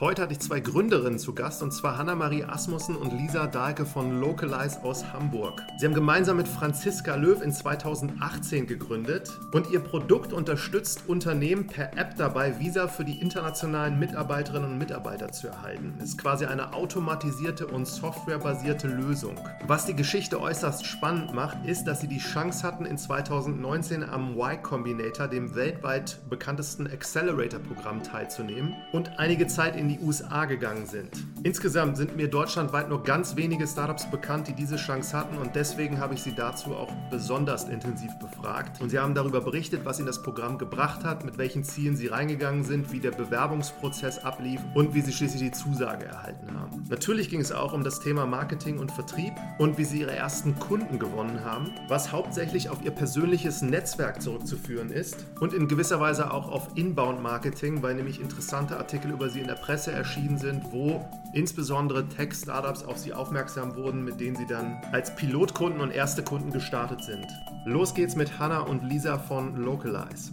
Heute hatte ich zwei Gründerinnen zu Gast, und zwar Hanna-Marie Asmussen und Lisa Dahlke von Localize aus Hamburg. Sie haben gemeinsam mit Franziska Löw in 2018 gegründet und ihr Produkt unterstützt Unternehmen per App dabei, Visa für die internationalen Mitarbeiterinnen und Mitarbeiter zu erhalten. Es ist quasi eine automatisierte und softwarebasierte Lösung. Was die Geschichte äußerst spannend macht, ist, dass sie die Chance hatten, in 2019 am Y Combinator, dem weltweit bekanntesten Accelerator-Programm, teilzunehmen und einige Zeit in in die USA gegangen sind. Insgesamt sind mir deutschlandweit nur ganz wenige Startups bekannt, die diese Chance hatten und deswegen habe ich sie dazu auch besonders intensiv befragt. Und sie haben darüber berichtet, was ihnen das Programm gebracht hat, mit welchen Zielen sie reingegangen sind, wie der Bewerbungsprozess ablief und wie sie schließlich die Zusage erhalten haben. Natürlich ging es auch um das Thema Marketing und Vertrieb und wie sie ihre ersten Kunden gewonnen haben, was hauptsächlich auf ihr persönliches Netzwerk zurückzuführen ist und in gewisser Weise auch auf Inbound-Marketing, weil nämlich interessante Artikel über sie in der Presse Presse erschienen sind, wo insbesondere Tech-Startups auf sie aufmerksam wurden, mit denen sie dann als Pilotkunden und erste Kunden gestartet sind. Los geht's mit Hannah und Lisa von Localize.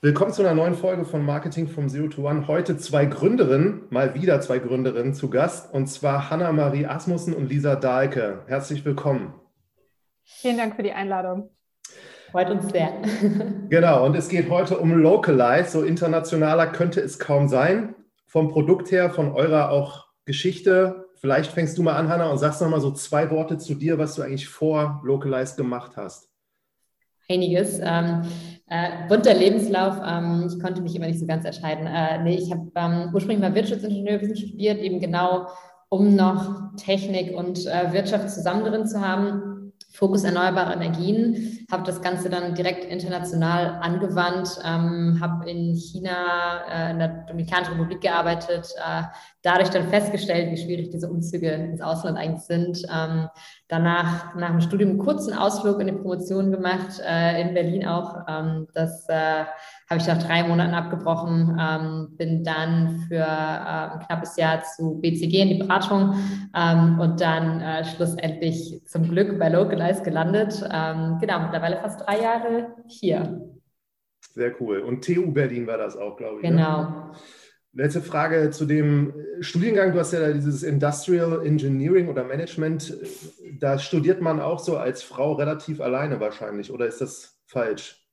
Willkommen zu einer neuen Folge von Marketing from Zero to One. Heute zwei Gründerinnen, mal wieder zwei Gründerinnen zu Gast, und zwar Hanna-Marie Asmussen und Lisa Dahlke. Herzlich willkommen. Vielen Dank für die Einladung. Freut uns sehr. Genau, und es geht heute um Localize. So internationaler könnte es kaum sein. Vom Produkt her, von eurer auch Geschichte. Vielleicht fängst du mal an, Hanna, und sagst noch mal so zwei Worte zu dir, was du eigentlich vor Localize gemacht hast. Einiges. Ähm, äh, bunter Lebenslauf. Ähm, ich konnte mich immer nicht so ganz entscheiden. Äh, nee, ich habe ähm, ursprünglich mal Wirtschaftsingenieurwesen studiert, eben genau, um noch Technik und äh, Wirtschaft zusammen drin zu haben Fokus erneuerbare Energien, habe das Ganze dann direkt international angewandt, ähm, habe in China, äh, in der Dominikanischen Republik gearbeitet, äh, dadurch dann festgestellt, wie schwierig diese Umzüge ins Ausland eigentlich sind. Ähm, danach nach dem Studium einen kurzen Ausflug in die Promotion gemacht, äh, in Berlin auch. Ähm, das äh, habe ich nach drei Monaten abgebrochen, ähm, bin dann für äh, ein knappes Jahr zu BCG in die Beratung ähm, und dann äh, schlussendlich zum Glück bei Localize gelandet. Ähm, genau, mittlerweile fast drei Jahre hier. Sehr cool. Und TU Berlin war das auch, glaube ich. Ne? Genau. Ne? Letzte Frage zu dem Studiengang. Du hast ja dieses Industrial Engineering oder Management. Da studiert man auch so als Frau relativ alleine wahrscheinlich, oder ist das falsch?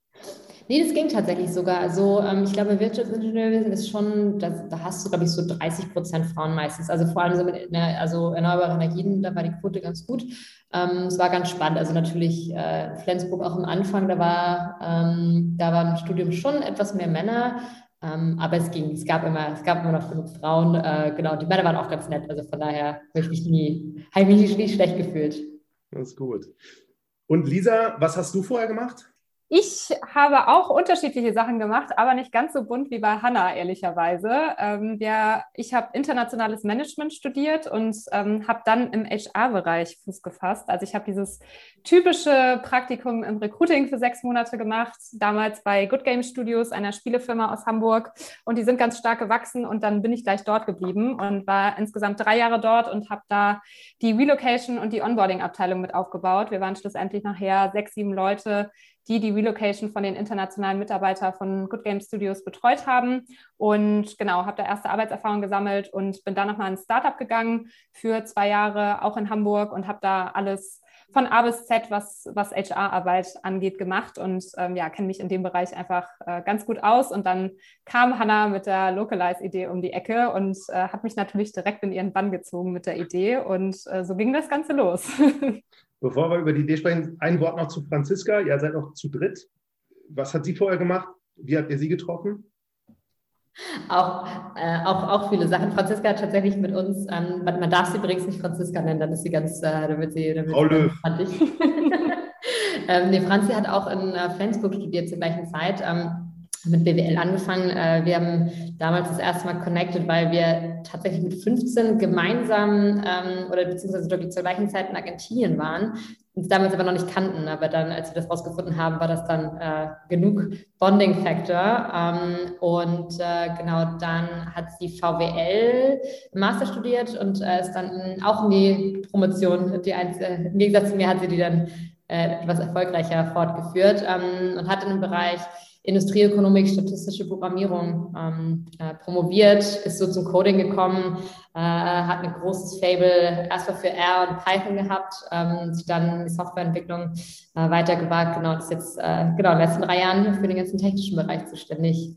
Nee, das ging tatsächlich sogar. Also ähm, ich glaube, Wirtschaftsingenieurwesen ist schon, da, da hast du, glaube ich, so 30 Prozent Frauen meistens. Also vor allem so mit ne, also erneuerbare Energien, da war die Quote ganz gut. Ähm, es war ganz spannend. Also natürlich äh, Flensburg auch am Anfang, da war, ähm, da war im Studium schon etwas mehr Männer. Ähm, aber es ging, es gab immer, es gab immer noch genug Frauen. Äh, genau, die Männer waren auch ganz nett. Also von daher habe ich mich nie, habe ich mich nie schlecht gefühlt. Das ist gut. Und Lisa, was hast du vorher gemacht? Ich habe auch unterschiedliche Sachen gemacht, aber nicht ganz so bunt wie bei Hanna, ehrlicherweise. Ähm, wir, ich habe internationales Management studiert und ähm, habe dann im HR-Bereich Fuß gefasst. Also ich habe dieses typische Praktikum im Recruiting für sechs Monate gemacht, damals bei Good Game Studios, einer Spielefirma aus Hamburg. Und die sind ganz stark gewachsen und dann bin ich gleich dort geblieben und war insgesamt drei Jahre dort und habe da die Relocation und die Onboarding-Abteilung mit aufgebaut. Wir waren schlussendlich nachher sechs, sieben Leute, die die Relocation von den internationalen Mitarbeitern von Good Game Studios betreut haben. Und genau, habe da erste Arbeitserfahrung gesammelt und bin dann nochmal ins Startup gegangen für zwei Jahre, auch in Hamburg und habe da alles von A bis Z, was, was HR-Arbeit angeht, gemacht und ähm, ja, kenne mich in dem Bereich einfach äh, ganz gut aus. Und dann kam Hannah mit der Localize-Idee um die Ecke und äh, hat mich natürlich direkt in ihren Bann gezogen mit der Idee. Und äh, so ging das Ganze los. Bevor wir über die Idee sprechen, ein Wort noch zu Franziska. Ihr seid noch zu dritt. Was hat sie vorher gemacht? Wie habt ihr sie getroffen? Auch, äh, auch, auch viele Sachen. Franziska hat tatsächlich mit uns, ähm, man, darf sie übrigens nicht Franziska nennen, dann ist sie ganz, äh, damit sie, damit Frau Löw. ähm, nee, Franzi hat auch in äh, Flensburg studiert zur gleichen Zeit. Ähm, mit BWL angefangen. Äh, wir haben damals das erste Mal connected, weil wir tatsächlich mit 15 gemeinsam ähm, oder beziehungsweise zur gleichen Zeit in Argentinien waren, uns damals aber noch nicht kannten. Aber dann, als wir das rausgefunden haben, war das dann äh, genug Bonding Factor. Ähm, und äh, genau dann hat sie VWL Master studiert und ist dann auch in die Promotion, die einzige, im Gegensatz zu mir hat sie die dann etwas erfolgreicher fortgeführt ähm, und hat in dem Bereich Industrieökonomik, statistische Programmierung ähm, äh, promoviert, ist so zum Coding gekommen, äh, hat ein großes Fable erstmal für R und Python gehabt, ähm, sich dann die Softwareentwicklung äh, weitergewagt. Genau, das ist jetzt äh, genau in den letzten drei Jahren für den ganzen technischen Bereich zuständig.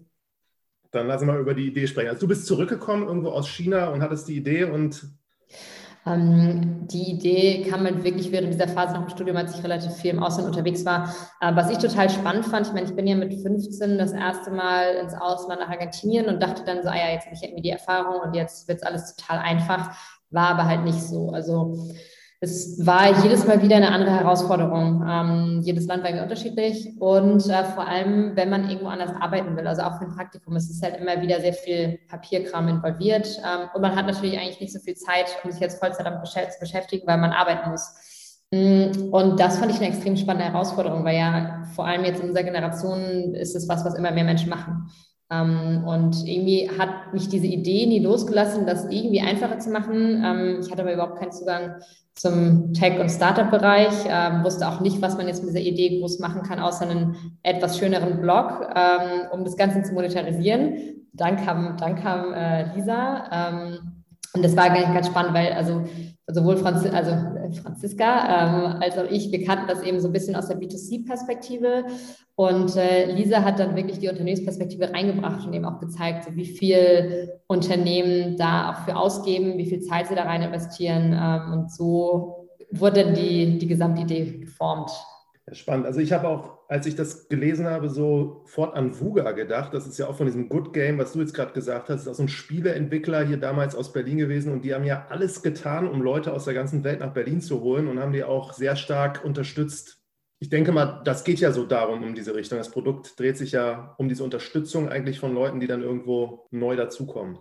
Dann lassen wir mal über die Idee sprechen. Also du bist zurückgekommen irgendwo aus China und hattest die Idee und die Idee kam halt wirklich während dieser Phase nach dem Studium, als ich relativ viel im Ausland unterwegs war. Äh, was ich total spannend fand, ich meine, ich bin ja mit 15 das erste Mal ins Ausland nach Argentinien und dachte dann so, ah ja, jetzt habe ich irgendwie die Erfahrung und jetzt wird es alles total einfach. War aber halt nicht so. Also es war jedes Mal wieder eine andere Herausforderung. Ähm, jedes Land war irgendwie unterschiedlich und äh, vor allem, wenn man irgendwo anders arbeiten will, also auch für ein Praktikum, es ist halt immer wieder sehr viel Papierkram involviert ähm, und man hat natürlich eigentlich nicht so viel Zeit, um sich jetzt Vollzeit damit zu beschäftigen, weil man arbeiten muss. Mm, und das fand ich eine extrem spannende Herausforderung, weil ja vor allem jetzt in unserer Generation ist es was, was immer mehr Menschen machen. Ähm, und irgendwie hat mich diese Idee nie losgelassen, das irgendwie einfacher zu machen. Ähm, ich hatte aber überhaupt keinen Zugang zum Tech- und Startup-Bereich, ähm, wusste auch nicht, was man jetzt mit dieser Idee groß machen kann, außer einen etwas schöneren Blog, ähm, um das Ganze zu monetarisieren. Dann kam, dann kam äh, Lisa ähm, und das war ganz, ganz spannend, weil also sowohl Franz, also Franziska ähm, als auch ich, wir kannten das eben so ein bisschen aus der B2C-Perspektive und äh, Lisa hat dann wirklich die Unternehmensperspektive reingebracht und eben auch gezeigt, so wie viel Unternehmen da auch für ausgeben, wie viel Zeit sie da rein investieren. Ähm, und so wurde die, die Gesamtidee geformt. Spannend. Also ich habe auch, als ich das gelesen habe, sofort an Vuga gedacht. Das ist ja auch von diesem Good Game, was du jetzt gerade gesagt hast. Das ist auch so ein Spieleentwickler hier damals aus Berlin gewesen und die haben ja alles getan, um Leute aus der ganzen Welt nach Berlin zu holen und haben die auch sehr stark unterstützt, ich denke mal, das geht ja so darum, um diese Richtung. Das Produkt dreht sich ja um diese Unterstützung eigentlich von Leuten, die dann irgendwo neu dazukommen.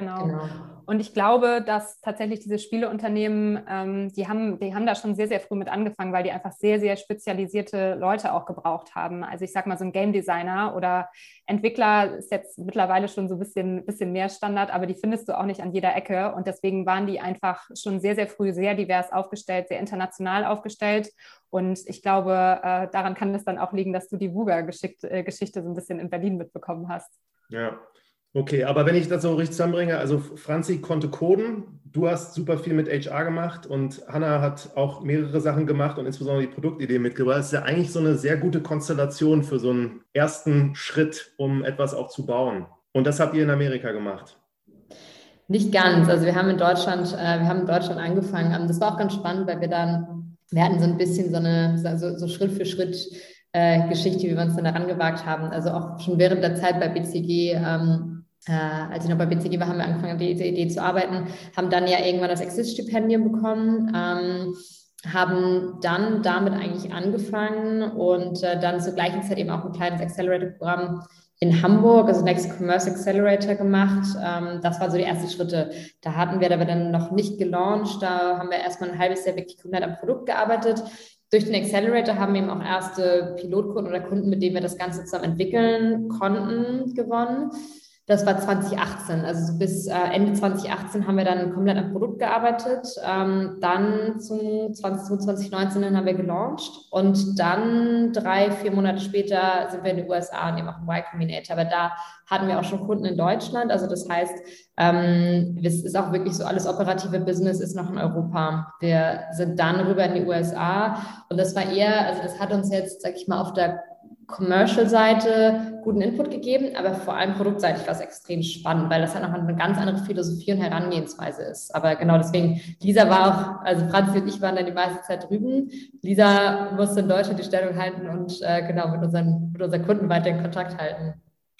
Genau. genau. Und ich glaube, dass tatsächlich diese Spieleunternehmen, ähm, die, haben, die haben da schon sehr, sehr früh mit angefangen, weil die einfach sehr, sehr spezialisierte Leute auch gebraucht haben. Also ich sage mal, so ein Game Designer oder Entwickler ist jetzt mittlerweile schon so ein bisschen, bisschen mehr Standard, aber die findest du auch nicht an jeder Ecke. Und deswegen waren die einfach schon sehr, sehr früh sehr divers aufgestellt, sehr international aufgestellt. Und ich glaube, äh, daran kann es dann auch liegen, dass du die Wuga-Geschichte äh, so ein bisschen in Berlin mitbekommen hast. Ja, Okay, aber wenn ich das so richtig zusammenbringe, also Franzi konnte coden, du hast super viel mit HR gemacht und Hanna hat auch mehrere Sachen gemacht und insbesondere die Produktidee mitgebracht. Das ist ja eigentlich so eine sehr gute Konstellation für so einen ersten Schritt, um etwas auch zu bauen. Und das habt ihr in Amerika gemacht. Nicht ganz. Also wir haben in Deutschland, äh, wir haben in Deutschland angefangen. Ähm, das war auch ganz spannend, weil wir dann, wir hatten so ein bisschen so eine, so, so Schritt für Schritt äh, Geschichte, wie wir uns dann daran gewagt haben. Also auch schon während der Zeit bei BCG ähm, äh, als ich noch bei BCG war, haben wir angefangen, an dieser Idee zu arbeiten, haben dann ja irgendwann das Exist-Stipendium bekommen, ähm, haben dann damit eigentlich angefangen und äh, dann zur gleichen Zeit eben auch ein kleines Accelerator-Programm in Hamburg, also Next Commerce Accelerator gemacht. Ähm, das waren so die ersten Schritte. Da hatten wir aber dann noch nicht gelauncht. Da haben wir erstmal ein halbes Jahr wirklich komplett am Produkt gearbeitet. Durch den Accelerator haben wir eben auch erste Pilotkunden oder Kunden, mit denen wir das Ganze zusammen entwickeln konnten, gewonnen. Das war 2018. Also bis äh, Ende 2018 haben wir dann komplett am Produkt gearbeitet. Ähm, dann 20, 2019 haben wir gelauncht und dann drei, vier Monate später sind wir in den USA und eben auch im Y Combinator. Aber da hatten wir auch schon Kunden in Deutschland. Also das heißt, ähm, es ist auch wirklich so, alles operative Business ist noch in Europa. Wir sind dann rüber in die USA und das war eher, also das hat uns jetzt, sag ich mal, auf der Commercial-Seite guten Input gegeben, aber vor allem produktseitig war es extrem spannend, weil das halt noch eine ganz andere Philosophie und Herangehensweise ist. Aber genau deswegen, Lisa war auch, also Franzi und ich waren dann die meiste Zeit drüben. Lisa musste in Deutschland die Stellung halten und äh, genau mit unseren, mit unseren Kunden weiter in Kontakt halten.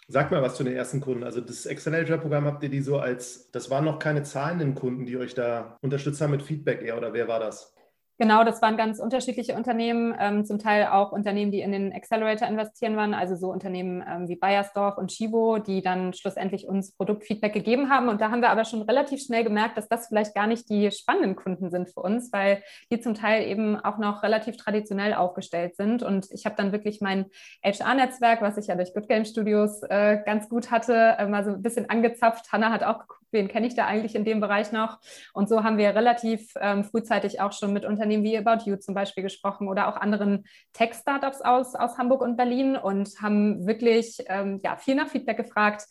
Sag mal was zu den ersten Kunden. Also das Accelerator-Programm habt ihr die so als, das waren noch keine zahlenden Kunden, die euch da unterstützt haben mit Feedback eher, oder wer war das? Genau, das waren ganz unterschiedliche Unternehmen, ähm, zum Teil auch Unternehmen, die in den Accelerator investieren waren, also so Unternehmen ähm, wie Bayersdorf und Chivo, die dann schlussendlich uns Produktfeedback gegeben haben. Und da haben wir aber schon relativ schnell gemerkt, dass das vielleicht gar nicht die spannenden Kunden sind für uns, weil die zum Teil eben auch noch relativ traditionell aufgestellt sind. Und ich habe dann wirklich mein HR-Netzwerk, was ich ja durch Good Game Studios äh, ganz gut hatte, äh, mal so ein bisschen angezapft. Hanna hat auch geguckt, wen kenne ich da eigentlich in dem Bereich noch? Und so haben wir relativ ähm, frühzeitig auch schon mit Unternehmen wie About You zum Beispiel gesprochen oder auch anderen Tech-Startups aus, aus Hamburg und Berlin und haben wirklich ähm, ja, viel nach Feedback gefragt,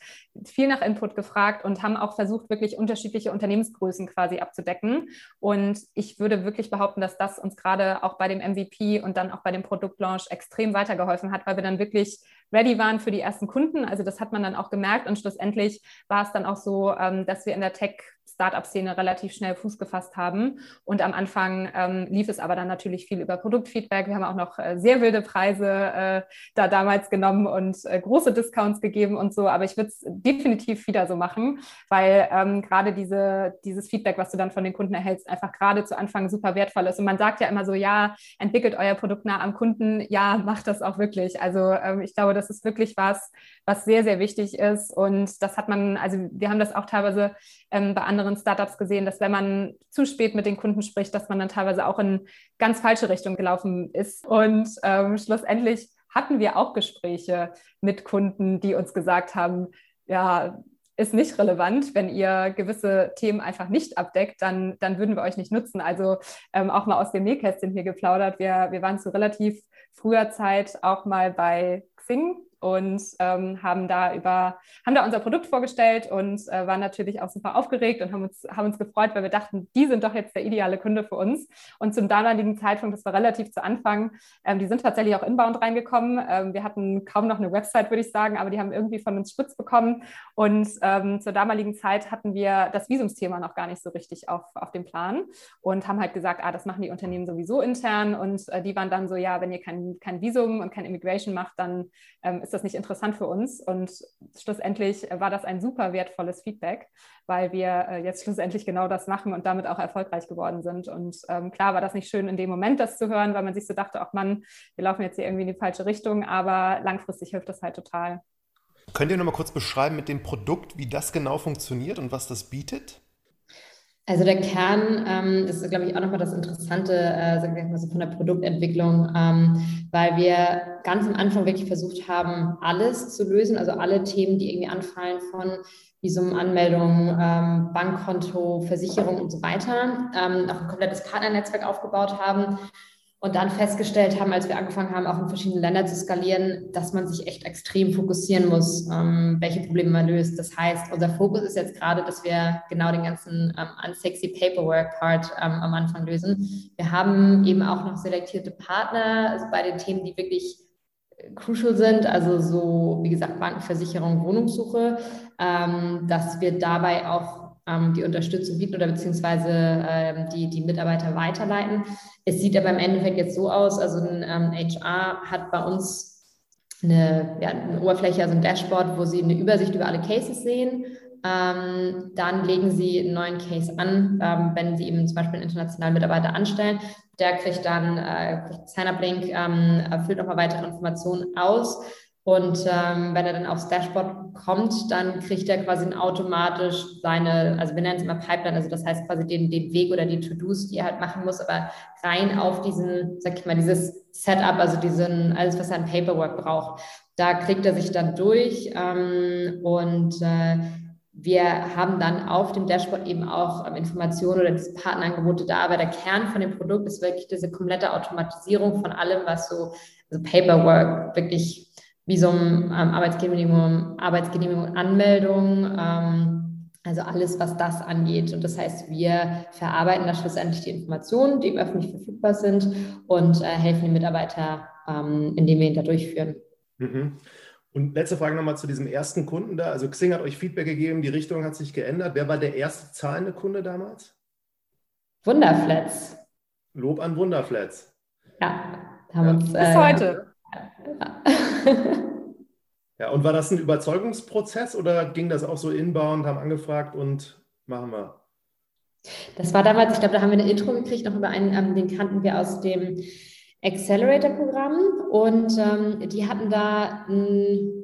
viel nach Input gefragt und haben auch versucht, wirklich unterschiedliche Unternehmensgrößen quasi abzudecken. Und ich würde wirklich behaupten, dass das uns gerade auch bei dem MVP und dann auch bei dem Produktlaunch extrem weitergeholfen hat, weil wir dann wirklich ready waren für die ersten Kunden. Also das hat man dann auch gemerkt und schlussendlich war es dann auch so, ähm, dass wir in der Tech Startup-Szene relativ schnell Fuß gefasst haben. Und am Anfang ähm, lief es aber dann natürlich viel über Produktfeedback. Wir haben auch noch äh, sehr wilde Preise äh, da damals genommen und äh, große Discounts gegeben und so. Aber ich würde es definitiv wieder so machen, weil ähm, gerade diese, dieses Feedback, was du dann von den Kunden erhältst, einfach gerade zu Anfang super wertvoll ist. Und man sagt ja immer so, ja, entwickelt euer Produkt nah am Kunden. Ja, macht das auch wirklich. Also ähm, ich glaube, das ist wirklich was, was sehr, sehr wichtig ist. Und das hat man, also wir haben das auch teilweise ähm, bei anderen Startups gesehen, dass wenn man zu spät mit den Kunden spricht, dass man dann teilweise auch in ganz falsche Richtung gelaufen ist. Und ähm, schlussendlich hatten wir auch Gespräche mit Kunden, die uns gesagt haben, ja, ist nicht relevant. Wenn ihr gewisse Themen einfach nicht abdeckt, dann, dann würden wir euch nicht nutzen. Also ähm, auch mal aus dem Nähkästchen hier geplaudert. Wir, wir waren zu relativ früher Zeit auch mal bei Xing und ähm, haben da über, haben da unser Produkt vorgestellt und äh, waren natürlich auch super aufgeregt und haben uns, haben uns gefreut, weil wir dachten, die sind doch jetzt der ideale Kunde für uns. Und zum damaligen Zeitpunkt, das war relativ zu Anfang, ähm, die sind tatsächlich auch inbound reingekommen. Ähm, wir hatten kaum noch eine Website, würde ich sagen, aber die haben irgendwie von uns Spitz bekommen. Und ähm, zur damaligen Zeit hatten wir das Visumsthema noch gar nicht so richtig auf, auf dem Plan und haben halt gesagt, ah, das machen die Unternehmen sowieso intern. Und äh, die waren dann so, ja, wenn ihr kein, kein Visum und kein Immigration macht, dann ähm, ist das nicht interessant für uns. Und schlussendlich war das ein super wertvolles Feedback, weil wir äh, jetzt schlussendlich genau das machen und damit auch erfolgreich geworden sind. Und ähm, klar war das nicht schön in dem Moment, das zu hören, weil man sich so dachte, ach Mann, wir laufen jetzt hier irgendwie in die falsche Richtung, aber langfristig hilft das halt total. Könnt ihr noch mal kurz beschreiben mit dem Produkt, wie das genau funktioniert und was das bietet? Also der Kern, ähm, ist, glaube ich, auch nochmal das Interessante, äh, sagen wir mal so von der Produktentwicklung, ähm, weil wir ganz am Anfang wirklich versucht haben, alles zu lösen, also alle Themen, die irgendwie anfallen von Visum, Anmeldung, ähm, Bankkonto, Versicherung und so weiter, ähm, auch ein komplettes Partnernetzwerk aufgebaut haben und dann festgestellt haben, als wir angefangen haben, auch in verschiedene Länder zu skalieren, dass man sich echt extrem fokussieren muss, ähm, welche Probleme man löst. Das heißt, unser Fokus ist jetzt gerade, dass wir genau den ganzen ähm, unsexy Paperwork-Part ähm, am Anfang lösen. Wir haben eben auch noch selektierte Partner also bei den Themen, die wirklich äh, crucial sind, also so, wie gesagt, Bankenversicherung, Wohnungssuche, ähm, dass wir dabei auch die Unterstützung bieten oder beziehungsweise ähm, die, die Mitarbeiter weiterleiten. Es sieht aber im Endeffekt jetzt so aus, also ein ähm, HR hat bei uns eine, ja, eine Oberfläche, also ein Dashboard, wo sie eine Übersicht über alle Cases sehen. Ähm, dann legen sie einen neuen Case an, ähm, wenn sie eben zum Beispiel einen internationalen Mitarbeiter anstellen. Der kriegt dann äh, Sign-up-Link, ähm, füllt nochmal weitere Informationen aus und ähm, wenn er dann aufs Dashboard kommt, dann kriegt er quasi automatisch seine, also wir nennen es immer Pipeline, also das heißt quasi den, den Weg oder die To-Dos, die er halt machen muss, aber rein auf diesen, sag ich mal, dieses Setup, also diesen, alles, was er an Paperwork braucht. Da kriegt er sich dann durch ähm, und äh, wir haben dann auf dem Dashboard eben auch ähm, Informationen oder diese Partnerangebote da, aber der Kern von dem Produkt ist wirklich diese komplette Automatisierung von allem, was so, also Paperwork wirklich Visum, ähm, Arbeitsgenehmigung, Arbeitsgenehmigung, Anmeldung, ähm, also alles, was das angeht. Und das heißt, wir verarbeiten da schlussendlich die Informationen, die öffentlich verfügbar sind und äh, helfen den Mitarbeiter, ähm, indem wir ihn da durchführen. Mhm. Und letzte Frage nochmal zu diesem ersten Kunden da. Also Xing hat euch Feedback gegeben, die Richtung hat sich geändert. Wer war der erste zahlende Kunde damals? Wunderflats. Lob an Wunderflats. Ja, haben ja. uns. Bis äh, heute. Ja, und war das ein Überzeugungsprozess oder ging das auch so inbound, haben angefragt und machen wir? Das war damals, ich glaube, da haben wir eine Intro gekriegt, noch über einen, ähm, den kannten wir aus dem Accelerator-Programm und ähm, die hatten da ein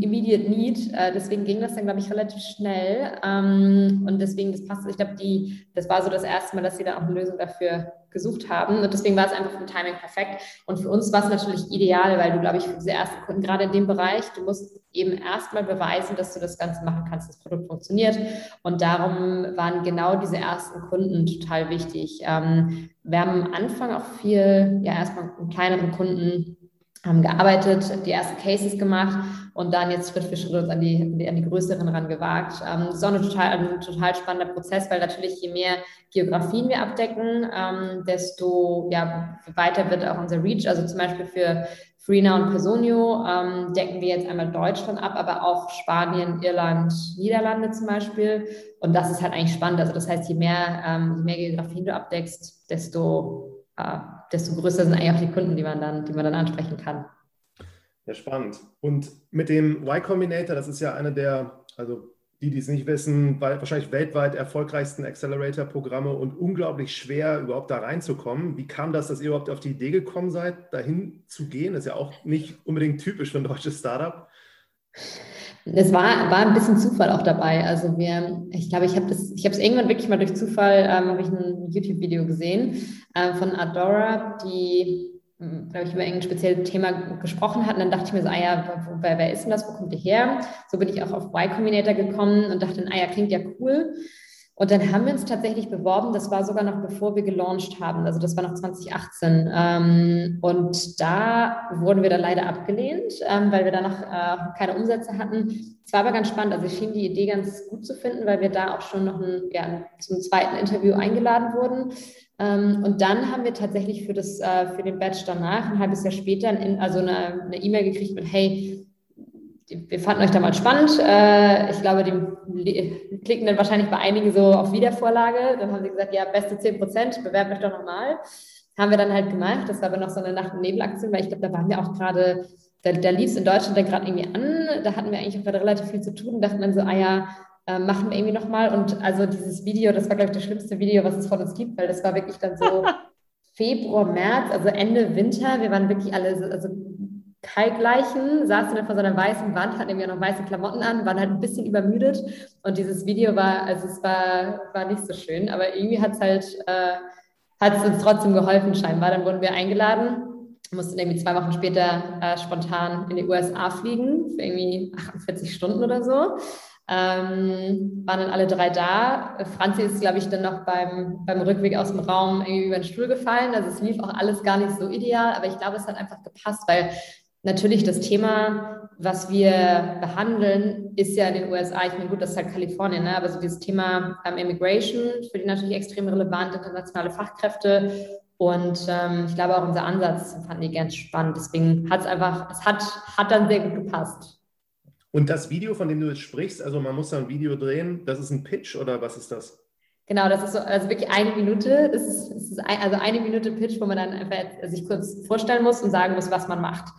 Immediate Need. Äh, deswegen ging das dann, glaube ich, relativ schnell. Ähm, und deswegen, das passt. Ich glaube, die, das war so das erste Mal, dass sie dann auch eine Lösung dafür gesucht haben. Und deswegen war es einfach vom Timing perfekt. Und für uns war es natürlich ideal, weil du, glaube ich, für diese ersten Kunden, gerade in dem Bereich, du musst eben erstmal beweisen, dass du das Ganze machen kannst, das Produkt funktioniert. Und darum waren genau diese ersten Kunden total wichtig. Ähm, wir haben am Anfang auch viel, ja, erstmal mit kleineren Kunden haben gearbeitet, die ersten Cases gemacht und dann jetzt Schritt für Schritt uns an die, an die größeren ran gewagt. Ähm, das ist auch ein total, ein total spannender Prozess, weil natürlich je mehr Geografien wir abdecken, ähm, desto ja, weiter wird auch unser Reach. Also zum Beispiel für Freena und Personio ähm, decken wir jetzt einmal Deutschland ab, aber auch Spanien, Irland, Niederlande zum Beispiel. Und das ist halt eigentlich spannend. Also das heißt, je mehr, ähm, je mehr Geografien du abdeckst, desto äh, desto größer sind eigentlich auch die Kunden, die man dann, die man dann ansprechen kann. Ja, spannend. Und mit dem Y Combinator, das ist ja eine der, also die, die es nicht wissen, wahrscheinlich weltweit erfolgreichsten Accelerator-Programme und unglaublich schwer, überhaupt da reinzukommen. Wie kam das, dass ihr überhaupt auf die Idee gekommen seid, dahin zu gehen? Das ist ja auch nicht unbedingt typisch für ein deutsches Startup. Es war, war ein bisschen Zufall auch dabei. Also wir, ich glaube, ich habe es irgendwann wirklich mal durch Zufall, ähm, habe ich ein YouTube-Video gesehen äh, von Adora, die, hm, glaube ich, über irgendein spezielles Thema gesprochen hat. Und dann dachte ich mir so, ah ja, wer, wer ist denn das? Wo kommt ihr her? So bin ich auch auf Y Combinator gekommen und dachte, ah ja, klingt ja cool. Und dann haben wir uns tatsächlich beworben, das war sogar noch bevor wir gelauncht haben, also das war noch 2018. Ähm, und da wurden wir dann leider abgelehnt, ähm, weil wir da noch äh, keine Umsätze hatten. Es war aber ganz spannend, also ich schien die Idee ganz gut zu finden, weil wir da auch schon noch ein, ja, zum zweiten Interview eingeladen wurden. Ähm, und dann haben wir tatsächlich für, das, äh, für den Batch danach, ein halbes Jahr später, also eine E-Mail e gekriegt mit, hey, wir fanden euch damals spannend. Äh, ich glaube, die klicken dann wahrscheinlich bei einigen so auf Wiedervorlage. Dann haben sie gesagt, ja, beste 10 Prozent, bewerbt euch doch nochmal. Haben wir dann halt gemacht. Das war aber noch so eine Nacht- und Nebelaktion, weil ich glaube, da waren wir auch gerade, da, da lief es in Deutschland dann gerade irgendwie an. Da hatten wir eigentlich auch gerade relativ viel zu tun und dachten dann so, ah ja, äh, machen wir irgendwie nochmal. Und also dieses Video, das war, glaube ich, das schlimmste Video, was es von uns gibt, weil das war wirklich dann so Februar, März, also Ende Winter. Wir waren wirklich alle, also kaltgleichen, saßen dann vor so einer weißen Wand, hatten irgendwie noch weiße Klamotten an, waren halt ein bisschen übermüdet und dieses Video war, also es war, war nicht so schön, aber irgendwie hat es halt, äh, hat es uns trotzdem geholfen scheinbar. Dann wurden wir eingeladen, mussten irgendwie zwei Wochen später äh, spontan in die USA fliegen, für irgendwie 48 Stunden oder so. Ähm, waren dann alle drei da. Franzi ist, glaube ich, dann noch beim, beim Rückweg aus dem Raum irgendwie über den Stuhl gefallen. Also es lief auch alles gar nicht so ideal, aber ich glaube, es hat einfach gepasst, weil Natürlich das Thema, was wir behandeln, ist ja in den USA, ich meine, gut, das ist halt Kalifornien, ne? aber so dieses Thema ähm, Immigration, für die natürlich extrem relevant, internationale Fachkräfte und ähm, ich glaube auch unser Ansatz fanden die ganz spannend. Deswegen hat es einfach, es hat, hat dann sehr gut gepasst. Und das Video, von dem du jetzt sprichst, also man muss da ein Video drehen, das ist ein Pitch oder was ist das? Genau, das ist so, also wirklich eine Minute. Das ist, das ist ein, also eine Minute Pitch, wo man dann einfach sich kurz vorstellen muss und sagen muss, was man macht.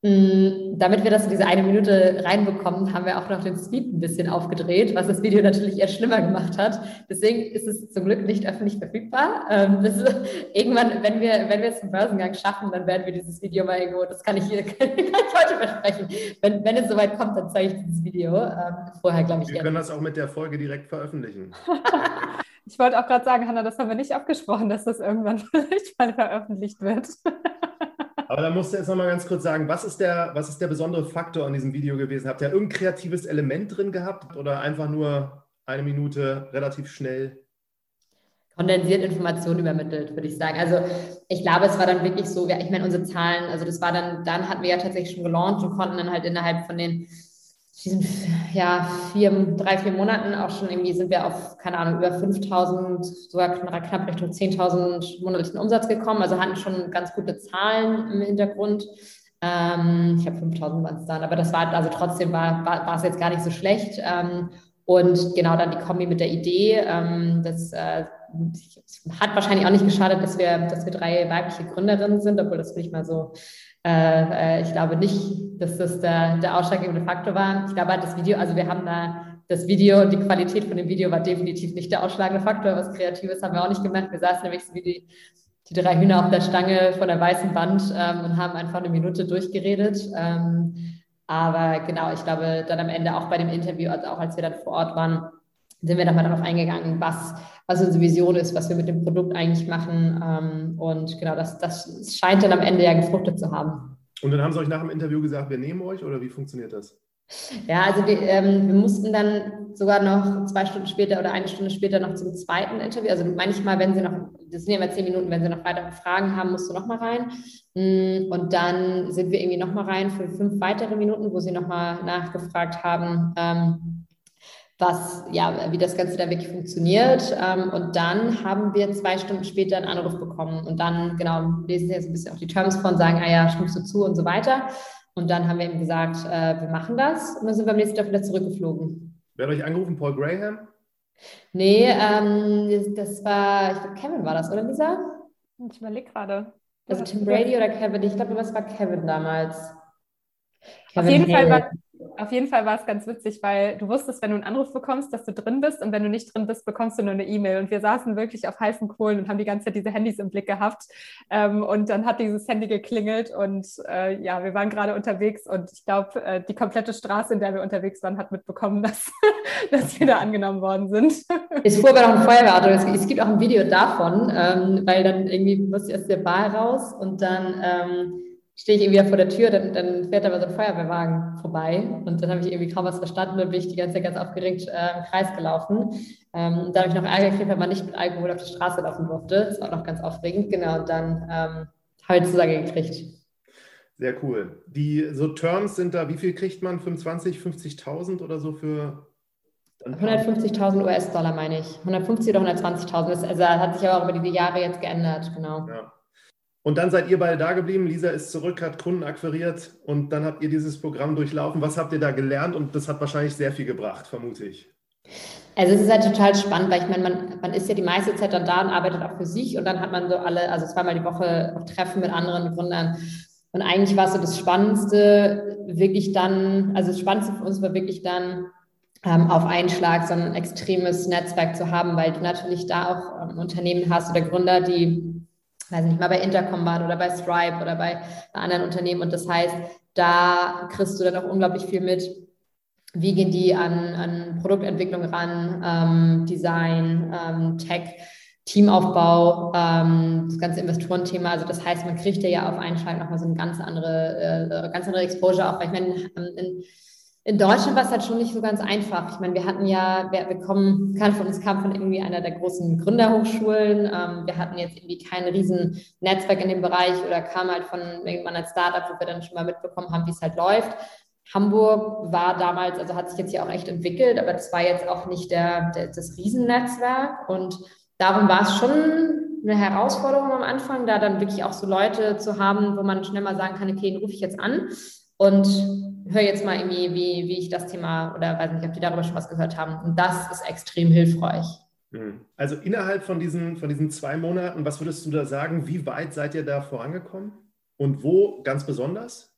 Mm, damit wir das in diese eine Minute reinbekommen, haben wir auch noch den Speed ein bisschen aufgedreht, was das Video natürlich eher schlimmer gemacht hat. Deswegen ist es zum Glück nicht öffentlich verfügbar. Ähm, das, irgendwann, wenn wir, wenn wir es zum Börsengang schaffen, dann werden wir dieses Video mal irgendwo, das kann ich hier kann ich heute versprechen. Wenn, wenn es soweit kommt, dann zeige ich dieses Video. Ähm, vorher, glaube ich. Wir können das auch mit der Folge direkt veröffentlichen. ich wollte auch gerade sagen, Hanna, das haben wir nicht abgesprochen, dass das irgendwann vielleicht mal veröffentlicht wird. Aber da musst du jetzt nochmal ganz kurz sagen, was ist, der, was ist der besondere Faktor an diesem Video gewesen? Habt ihr irgendein kreatives Element drin gehabt oder einfach nur eine Minute relativ schnell? kondensiert Informationen übermittelt, würde ich sagen. Also ich glaube, es war dann wirklich so, ich meine, unsere Zahlen, also das war dann, dann hatten wir ja tatsächlich schon gelauncht und konnten dann halt innerhalb von den diesen ja, vier, drei, vier Monaten auch schon irgendwie sind wir auf, keine Ahnung, über 5000, sogar knapp Richtung 10.000 monatlichen Umsatz gekommen. Also hatten schon ganz gute Zahlen im Hintergrund. Ähm, ich habe 5000 waren es dann, aber das war, also trotzdem war, war, war es jetzt gar nicht so schlecht. Ähm, und genau dann die Kombi mit der Idee, ähm, das äh, hat wahrscheinlich auch nicht geschadet, dass wir, dass wir drei weibliche Gründerinnen sind, obwohl das ich mal so äh, äh, ich glaube nicht, dass das der, der ausschlaggebende Faktor war. Ich glaube halt das Video, also wir haben da das Video und die Qualität von dem Video war definitiv nicht der ausschlagende Faktor. Was Kreatives haben wir auch nicht gemacht. Wir saßen nämlich so wie die, die drei Hühner auf der Stange vor der weißen Wand ähm, und haben einfach eine Minute durchgeredet. Ähm, Aber genau, ich glaube, dann am Ende auch bei dem Interview, also auch als wir dann vor Ort waren, sind wir nochmal darauf eingegangen, was, was unsere Vision ist, was wir mit dem Produkt eigentlich machen. Ähm, und genau, das, das scheint dann am Ende ja gefruchtet zu haben. Und dann haben sie euch nach dem Interview gesagt, wir nehmen euch oder wie funktioniert das? Ja, also wir, ähm, wir, mussten dann sogar noch zwei Stunden später oder eine Stunde später noch zum zweiten Interview. Also manchmal, wenn sie noch, das sind ja immer zehn Minuten, wenn sie noch weitere Fragen haben, musst du noch mal rein. Mm, und dann sind wir irgendwie noch mal rein für fünf weitere Minuten, wo sie noch mal nachgefragt haben, ähm, was, ja, wie das Ganze da wirklich funktioniert. Ähm, und dann haben wir zwei Stunden später einen Anruf bekommen und dann, genau, lesen sie jetzt ein bisschen auch die Terms vor und sagen, ah ja, stimmst du zu und so weiter. Und dann haben wir ihm gesagt, äh, wir machen das und dann sind wir am nächsten Tag wieder zurückgeflogen. Wer hat euch angerufen? Paul Graham? Nee, ähm, das war, ich glaube, Kevin war das, oder Lisa? Ich überlege gerade. Also Tim Brady oder Kevin? Ich glaube, das war Kevin damals. Kevin Auf jeden Fall war auf jeden Fall war es ganz witzig, weil du wusstest, wenn du einen Anruf bekommst, dass du drin bist und wenn du nicht drin bist, bekommst du nur eine E-Mail. Und wir saßen wirklich auf heißen Kohlen und haben die ganze Zeit diese Handys im Blick gehabt. Ähm, und dann hat dieses Handy geklingelt und äh, ja, wir waren gerade unterwegs und ich glaube, äh, die komplette Straße, in der wir unterwegs waren, hat mitbekommen, dass, dass wir da angenommen worden sind. Es fuhr aber noch ein Feuerwehrauto. Es, gibt auch ein Video davon, ähm, weil dann irgendwie musste ich aus der Bar raus und dann ähm, stehe ich irgendwie vor der Tür, dann, dann fährt aber so ein Feuerwehrwagen vorbei und dann habe ich irgendwie kaum was verstanden und bin ich die ganze Zeit ganz aufgeregt äh, im Kreis gelaufen. Ähm, da habe ich noch Ärger gekriegt, weil man nicht mit Alkohol auf die Straße laufen durfte. Das war auch noch ganz aufregend, genau. Und dann ähm, habe ich Zusage gekriegt. Sehr cool. Die so Terms sind da, wie viel kriegt man? 25, 50.000 oder so für 150.000 US-Dollar meine ich. 150 oder 120.000. Also das hat sich aber auch über die Jahre jetzt geändert, genau. Ja. Und dann seid ihr beide da geblieben. Lisa ist zurück, hat Kunden akquiriert und dann habt ihr dieses Programm durchlaufen. Was habt ihr da gelernt? Und das hat wahrscheinlich sehr viel gebracht, vermute ich. Also es ist halt total spannend, weil ich meine, man, man ist ja die meiste Zeit dann da und arbeitet auch für sich und dann hat man so alle, also zweimal die Woche auch Treffen mit anderen Gründern. Und eigentlich war so das Spannendste wirklich dann, also das Spannendste für uns war wirklich dann ähm, auf einen Schlag so ein extremes Netzwerk zu haben, weil du natürlich da auch ähm, Unternehmen hast oder Gründer, die weiß nicht mal bei Intercom waren oder bei Stripe oder bei, anderen Unternehmen. Und das heißt, da kriegst du dann auch unglaublich viel mit. Wie gehen die an, an Produktentwicklung ran, ähm, Design, ähm, Tech, Teamaufbau, ähm, das ganze Investorenthema. Also das heißt, man kriegt ja auf einen Schlag nochmal so eine ganz andere, äh, ganz andere Exposure auch. Weil ich meine, in, in Deutschland war es halt schon nicht so ganz einfach. Ich meine, wir hatten ja, wir, wir kommen, keiner von uns kam von irgendwie einer der großen Gründerhochschulen. Ähm, wir hatten jetzt irgendwie kein riesen Netzwerk in dem Bereich oder kam halt von irgendwann als Startup, wo wir dann schon mal mitbekommen haben, wie es halt läuft. Hamburg war damals, also hat sich jetzt hier auch echt entwickelt, aber das war jetzt auch nicht der, der das Riesennetzwerk. Und darum war es schon eine Herausforderung am Anfang, da dann wirklich auch so Leute zu haben, wo man schnell mal sagen kann, okay, den rufe ich jetzt an. Und höre jetzt mal irgendwie, wie, wie ich das Thema oder weiß nicht, ob die darüber schon was gehört haben. Und das ist extrem hilfreich. Hm. Also innerhalb von diesen, von diesen zwei Monaten, was würdest du da sagen? Wie weit seid ihr da vorangekommen? Und wo ganz besonders?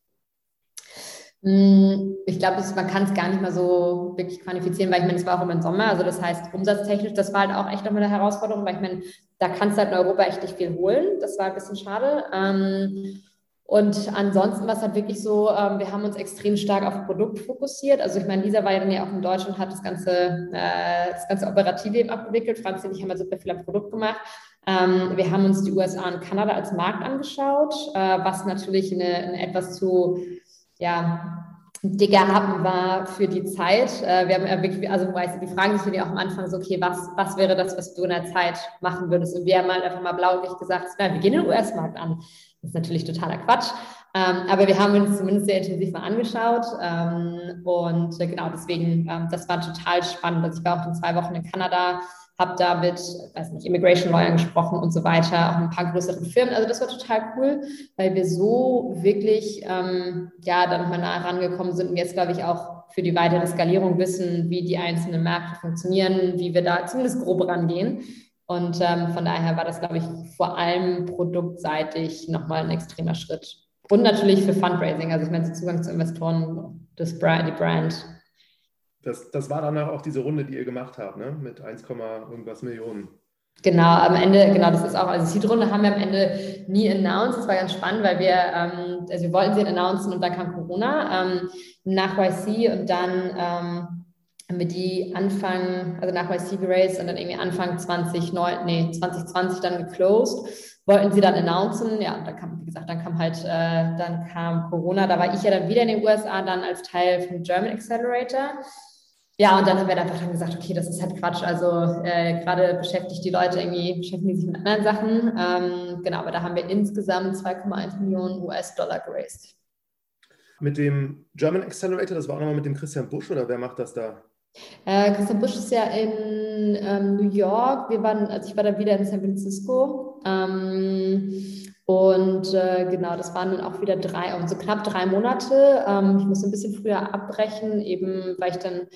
Hm, ich glaube, man kann es gar nicht mal so wirklich quantifizieren, weil ich meine, es war auch immer im Sommer. Also das heißt, umsatztechnisch, das war halt auch echt nochmal eine Herausforderung, weil ich meine, da kannst du halt in Europa echt nicht viel holen. Das war ein bisschen schade. Ähm, und ansonsten war es halt wirklich so, ähm, wir haben uns extrem stark auf Produkt fokussiert. Also ich meine, Lisa war ja dann ja auch in Deutschland, hat das ganze, äh, das ganze Operative eben abgewickelt. Franz und ich haben halt super viel am Produkt gemacht. Ähm, wir haben uns die USA und Kanada als Markt angeschaut, äh, was natürlich eine, eine etwas zu, ja, dicker Happen war für die Zeit. Äh, wir haben ja wirklich, also weißt du, die fragen sich ja auch am Anfang so, okay, was, was wäre das, was du in der Zeit machen würdest? Und wir haben halt einfach mal blauäugig gesagt, na, wir gehen den US-Markt an. Das ist natürlich totaler Quatsch. Ähm, aber wir haben uns zumindest sehr intensiv mal angeschaut. Ähm, und äh, genau deswegen, ähm, das war total spannend. Also ich war auch in zwei Wochen in Kanada, habe da mit, weiß nicht, Immigration Lawyern gesprochen und so weiter, auch ein paar größeren Firmen. Also das war total cool, weil wir so wirklich, ähm, ja, dann mal nah rangekommen sind und jetzt, glaube ich, auch für die weitere Skalierung wissen, wie die einzelnen Märkte funktionieren, wie wir da zumindest grob rangehen. Und ähm, von daher war das, glaube ich, vor allem produktseitig nochmal ein extremer Schritt. Und natürlich für Fundraising, also ich meine, Zugang zu Investoren, das Brand, die Brand. Das, das war danach auch diese Runde, die ihr gemacht habt, ne? mit 1, irgendwas Millionen. Genau, am Ende, genau, das ist auch, also Seed-Runde haben wir am Ende nie announced. Das war ganz spannend, weil wir, ähm, also wir wollten sie announcen und dann kam Corona ähm, nach YC und dann haben wir die Anfang, also nach YC geraced und dann irgendwie Anfang 2009, nee, 2020 dann geclosed. Wollten sie dann announcen, ja, dann kam, wie gesagt, dann kam halt, äh, dann kam Corona, da war ich ja dann wieder in den USA, dann als Teil vom German Accelerator. Ja, und dann haben wir einfach dann gesagt, okay, das ist halt Quatsch. Also äh, gerade beschäftigt die Leute irgendwie, beschäftigen sich mit anderen Sachen. Ähm, genau, aber da haben wir insgesamt 2,1 Millionen US-Dollar geraced. Mit dem German Accelerator, das war auch nochmal mit dem Christian Busch oder wer macht das da? Äh, Christian Busch ist ja in ähm, New York. Wir waren, also ich war dann wieder in San Francisco. Ähm, und äh, genau, das waren dann auch wieder drei, also knapp drei Monate. Ähm, ich musste ein bisschen früher abbrechen, eben weil ich dann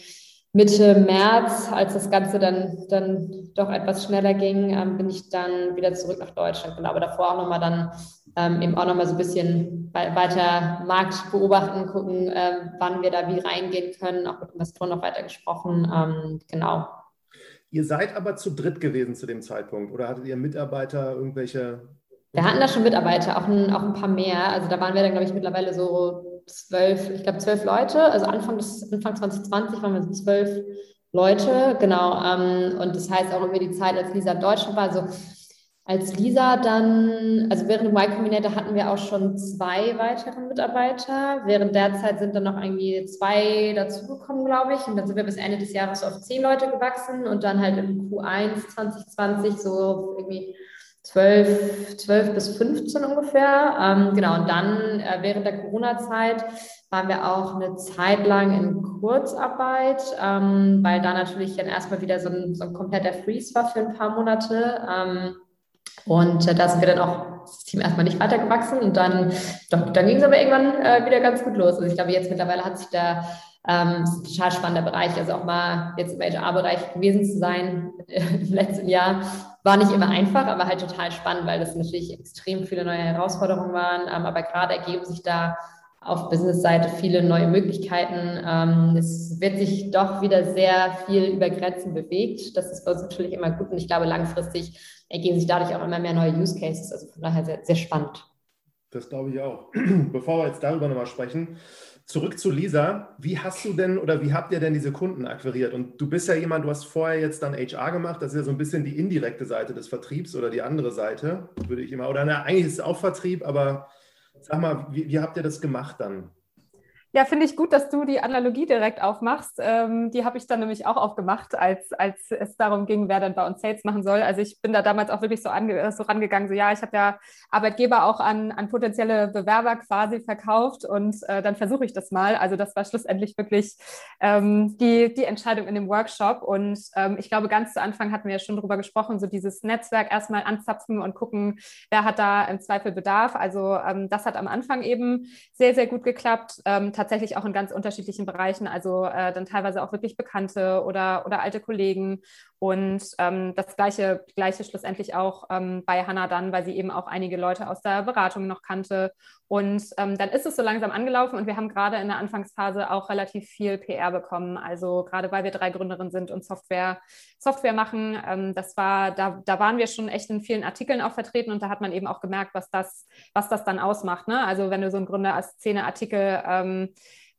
Mitte März, als das Ganze dann, dann doch etwas schneller ging, ähm, bin ich dann wieder zurück nach Deutschland. Genau, aber davor auch nochmal dann ähm, eben auch nochmal so ein bisschen weiter Markt beobachten, gucken, ähm, wann wir da wie reingehen können, auch mit Investoren noch weiter gesprochen. Ähm, genau. Ihr seid aber zu dritt gewesen zu dem Zeitpunkt oder hattet ihr Mitarbeiter, irgendwelche? Wir hatten da schon Mitarbeiter, auch ein, auch ein paar mehr. Also da waren wir dann, glaube ich, mittlerweile so zwölf, ich glaube zwölf Leute. Also Anfang, des, Anfang 2020 waren wir so zwölf Leute, genau. Ähm, und das heißt auch über die Zeit, als Lisa Deutschland war, also als Lisa dann, also während dem Y Combinator hatten wir auch schon zwei weitere Mitarbeiter. Während der Zeit sind dann noch irgendwie zwei dazugekommen, glaube ich. Und dann sind wir bis Ende des Jahres auf zehn Leute gewachsen und dann halt im Q1 2020 so irgendwie 12, 12 bis 15 ungefähr. Ähm, genau, und dann äh, während der Corona-Zeit waren wir auch eine Zeit lang in Kurzarbeit, ähm, weil da natürlich dann erstmal wieder so ein, so ein kompletter Freeze war für ein paar Monate. Ähm, und äh, da sind wir dann auch das Team erstmal nicht weitergewachsen und dann, doch, dann ging es aber irgendwann äh, wieder ganz gut los. Also ich glaube, jetzt mittlerweile hat sich da ähm, ist ein total spannender Bereich. Also auch mal jetzt im HR-Bereich gewesen zu sein im letzten Jahr war nicht immer einfach, aber halt total spannend, weil das natürlich extrem viele neue Herausforderungen waren. Ähm, aber gerade ergeben sich da auf Business-Seite viele neue Möglichkeiten. Ähm, es wird sich doch wieder sehr viel über Grenzen bewegt. Das ist bei uns natürlich immer gut und ich glaube, langfristig ergeben sich dadurch auch immer mehr neue Use Cases. Also von daher sehr, sehr spannend. Das glaube ich auch. Bevor wir jetzt darüber nochmal sprechen, Zurück zu Lisa. Wie hast du denn oder wie habt ihr denn diese Kunden akquiriert? Und du bist ja jemand, du hast vorher jetzt dann HR gemacht. Das ist ja so ein bisschen die indirekte Seite des Vertriebs oder die andere Seite, würde ich immer. Oder na, eigentlich ist es auch Vertrieb, aber sag mal, wie, wie habt ihr das gemacht dann? Ja, finde ich gut, dass du die Analogie direkt aufmachst. Ähm, die habe ich dann nämlich auch aufgemacht, als, als es darum ging, wer dann bei uns Sales machen soll. Also ich bin da damals auch wirklich so, ange, so rangegangen, so ja, ich habe ja Arbeitgeber auch an, an potenzielle Bewerber quasi verkauft und äh, dann versuche ich das mal. Also das war schlussendlich wirklich ähm, die, die Entscheidung in dem Workshop. Und ähm, ich glaube, ganz zu Anfang hatten wir ja schon drüber gesprochen, so dieses Netzwerk erstmal anzapfen und gucken, wer hat da im Zweifel Bedarf. Also ähm, das hat am Anfang eben sehr, sehr gut geklappt ähm, tatsächlich auch in ganz unterschiedlichen Bereichen, also äh, dann teilweise auch wirklich Bekannte oder, oder alte Kollegen. Und ähm, das gleiche, gleiche schlussendlich auch ähm, bei Hannah dann, weil sie eben auch einige Leute aus der Beratung noch kannte. Und ähm, dann ist es so langsam angelaufen und wir haben gerade in der Anfangsphase auch relativ viel PR bekommen. Also gerade weil wir drei Gründerinnen sind und Software, Software machen, ähm, das war, da, da waren wir schon echt in vielen Artikeln auch vertreten und da hat man eben auch gemerkt, was das, was das dann ausmacht. Ne? Also wenn du so einen Gründer als Szene-Artikel ähm,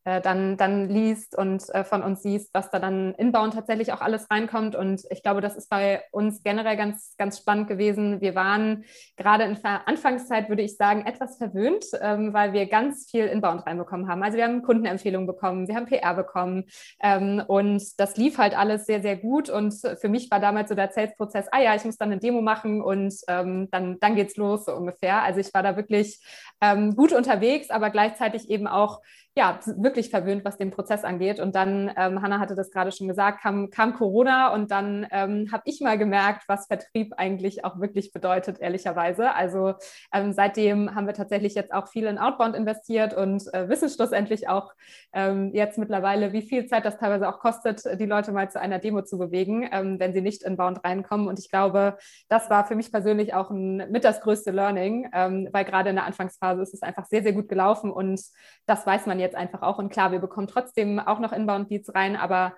äh, dann, dann liest und äh, von uns siehst, was da dann inbound tatsächlich auch alles reinkommt. Und ich glaube, das ist bei uns generell ganz, ganz spannend gewesen. Wir waren gerade in der Anfangszeit, würde ich sagen, etwas verwöhnt, ähm, weil wir ganz viel inbound reinbekommen haben. Also wir haben Kundenempfehlungen bekommen, wir haben PR bekommen ähm, und das lief halt alles sehr, sehr gut. Und für mich war damals so der Sales-Prozess, ah ja, ich muss dann eine Demo machen und ähm, dann, dann geht's los so ungefähr. Also ich war da wirklich ähm, gut unterwegs, aber gleichzeitig eben auch ja, wirklich verwöhnt, was den Prozess angeht. Und dann, ähm, Hanna hatte das gerade schon gesagt, kam, kam Corona und dann ähm, habe ich mal gemerkt, was Vertrieb eigentlich auch wirklich bedeutet, ehrlicherweise. Also ähm, seitdem haben wir tatsächlich jetzt auch viel in Outbound investiert und äh, wissen schlussendlich auch ähm, jetzt mittlerweile, wie viel Zeit das teilweise auch kostet, die Leute mal zu einer Demo zu bewegen, ähm, wenn sie nicht inbound reinkommen. Und ich glaube, das war für mich persönlich auch ein, mit das größte Learning, ähm, weil gerade in der Anfangsphase ist es einfach sehr, sehr gut gelaufen und das weiß man jetzt jetzt einfach auch. Und klar, wir bekommen trotzdem auch noch Inbound-Leads rein, aber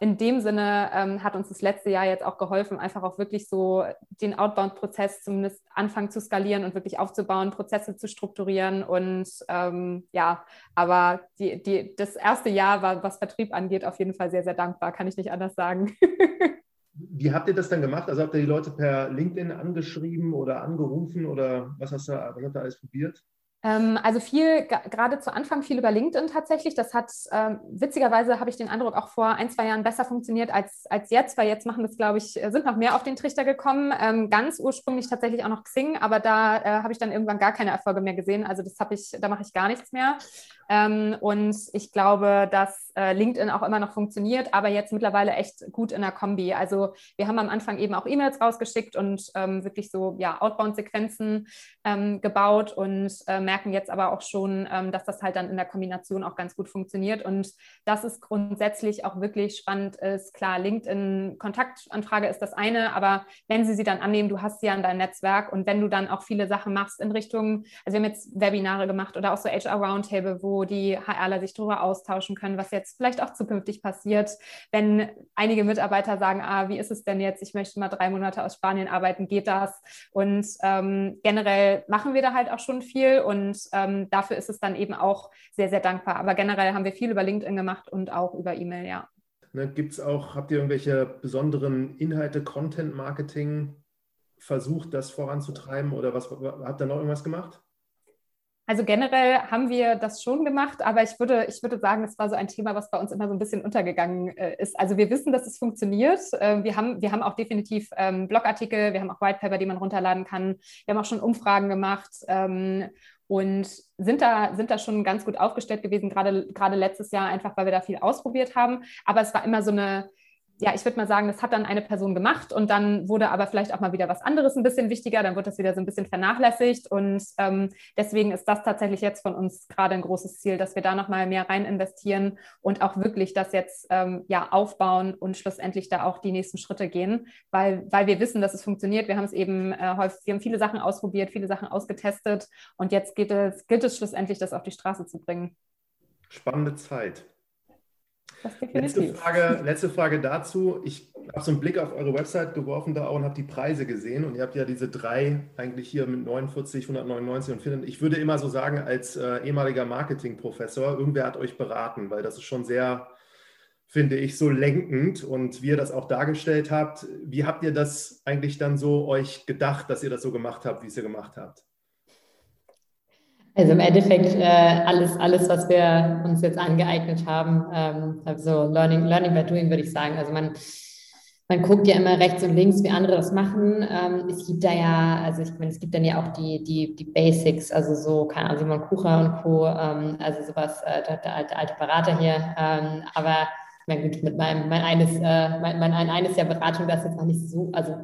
in dem Sinne ähm, hat uns das letzte Jahr jetzt auch geholfen, einfach auch wirklich so den Outbound-Prozess zumindest anfangen zu skalieren und wirklich aufzubauen, Prozesse zu strukturieren. Und ähm, ja, aber die, die, das erste Jahr war, was Vertrieb angeht, auf jeden Fall sehr, sehr dankbar, kann ich nicht anders sagen. Wie habt ihr das dann gemacht? Also habt ihr die Leute per LinkedIn angeschrieben oder angerufen oder was hast du, was habt ihr alles probiert? Ähm, also viel, gerade zu Anfang viel über LinkedIn tatsächlich. Das hat ähm, witzigerweise, habe ich den Eindruck, auch vor ein, zwei Jahren besser funktioniert als, als jetzt, weil jetzt machen das, glaube ich, äh, sind noch mehr auf den Trichter gekommen. Ähm, ganz ursprünglich tatsächlich auch noch Xing, aber da äh, habe ich dann irgendwann gar keine Erfolge mehr gesehen. Also das habe ich, da mache ich gar nichts mehr. Ähm, und ich glaube, dass äh, LinkedIn auch immer noch funktioniert, aber jetzt mittlerweile echt gut in der Kombi. Also wir haben am Anfang eben auch E-Mails rausgeschickt und ähm, wirklich so ja, Outbound-Sequenzen ähm, gebaut und äh, merken jetzt aber auch schon, ähm, dass das halt dann in der Kombination auch ganz gut funktioniert. Und das ist grundsätzlich auch wirklich spannend ist. Klar, LinkedIn-Kontaktanfrage ist das eine, aber wenn sie sie dann annehmen, du hast sie ja in deinem Netzwerk und wenn du dann auch viele Sachen machst in Richtung, also wir haben jetzt Webinare gemacht oder auch so HR Roundtable, wo die HRler sich darüber austauschen können, was jetzt vielleicht auch zukünftig passiert, wenn einige Mitarbeiter sagen, ah, wie ist es denn jetzt? Ich möchte mal drei Monate aus Spanien arbeiten, geht das? Und ähm, generell machen wir da halt auch schon viel und ähm, dafür ist es dann eben auch sehr, sehr dankbar. Aber generell haben wir viel über LinkedIn gemacht und auch über E-Mail, ja. Ne, es auch, habt ihr irgendwelche besonderen Inhalte, Content-Marketing versucht, das voranzutreiben oder was habt ihr noch irgendwas gemacht? Also generell haben wir das schon gemacht, aber ich würde, ich würde sagen, es war so ein Thema, was bei uns immer so ein bisschen untergegangen äh, ist. Also wir wissen, dass es funktioniert. Äh, wir, haben, wir haben auch definitiv ähm, Blogartikel, wir haben auch Whitepaper, die man runterladen kann. Wir haben auch schon Umfragen gemacht ähm, und sind da, sind da schon ganz gut aufgestellt gewesen, gerade, gerade letztes Jahr, einfach weil wir da viel ausprobiert haben. Aber es war immer so eine ja, ich würde mal sagen, das hat dann eine Person gemacht und dann wurde aber vielleicht auch mal wieder was anderes ein bisschen wichtiger, dann wird das wieder so ein bisschen vernachlässigt und ähm, deswegen ist das tatsächlich jetzt von uns gerade ein großes Ziel, dass wir da nochmal mehr rein investieren und auch wirklich das jetzt ähm, ja aufbauen und schlussendlich da auch die nächsten Schritte gehen, weil, weil wir wissen, dass es funktioniert. Wir haben es eben äh, häufig, wir haben viele Sachen ausprobiert, viele Sachen ausgetestet und jetzt gilt es, gilt es schlussendlich, das auf die Straße zu bringen. Spannende Zeit. Letzte Frage, letzte Frage dazu. Ich habe so einen Blick auf eure Website geworfen da auch und habe die Preise gesehen. Und ihr habt ja diese drei eigentlich hier mit 49, 199 und 400. Ich würde immer so sagen, als äh, ehemaliger Marketingprofessor, irgendwer hat euch beraten, weil das ist schon sehr, finde ich, so lenkend. Und wie ihr das auch dargestellt habt, wie habt ihr das eigentlich dann so euch gedacht, dass ihr das so gemacht habt, wie es ihr gemacht habt? Also im Endeffekt äh, alles, alles, was wir uns jetzt angeeignet haben, ähm, also Learning, Learning by Doing, würde ich sagen. Also man, man guckt ja immer rechts und links, wie andere das machen. Ähm, es gibt da ja, also ich meine, es gibt dann ja auch die, die, die Basics, also so, keine Ahnung, Simon Kucher und Co., ähm, also sowas, äh, der, der, alte, alte Berater hier. Ähm, aber na gut, mit meinem, mein eines, äh, mein, mein eines Jahr Beratung, das jetzt auch nicht so, also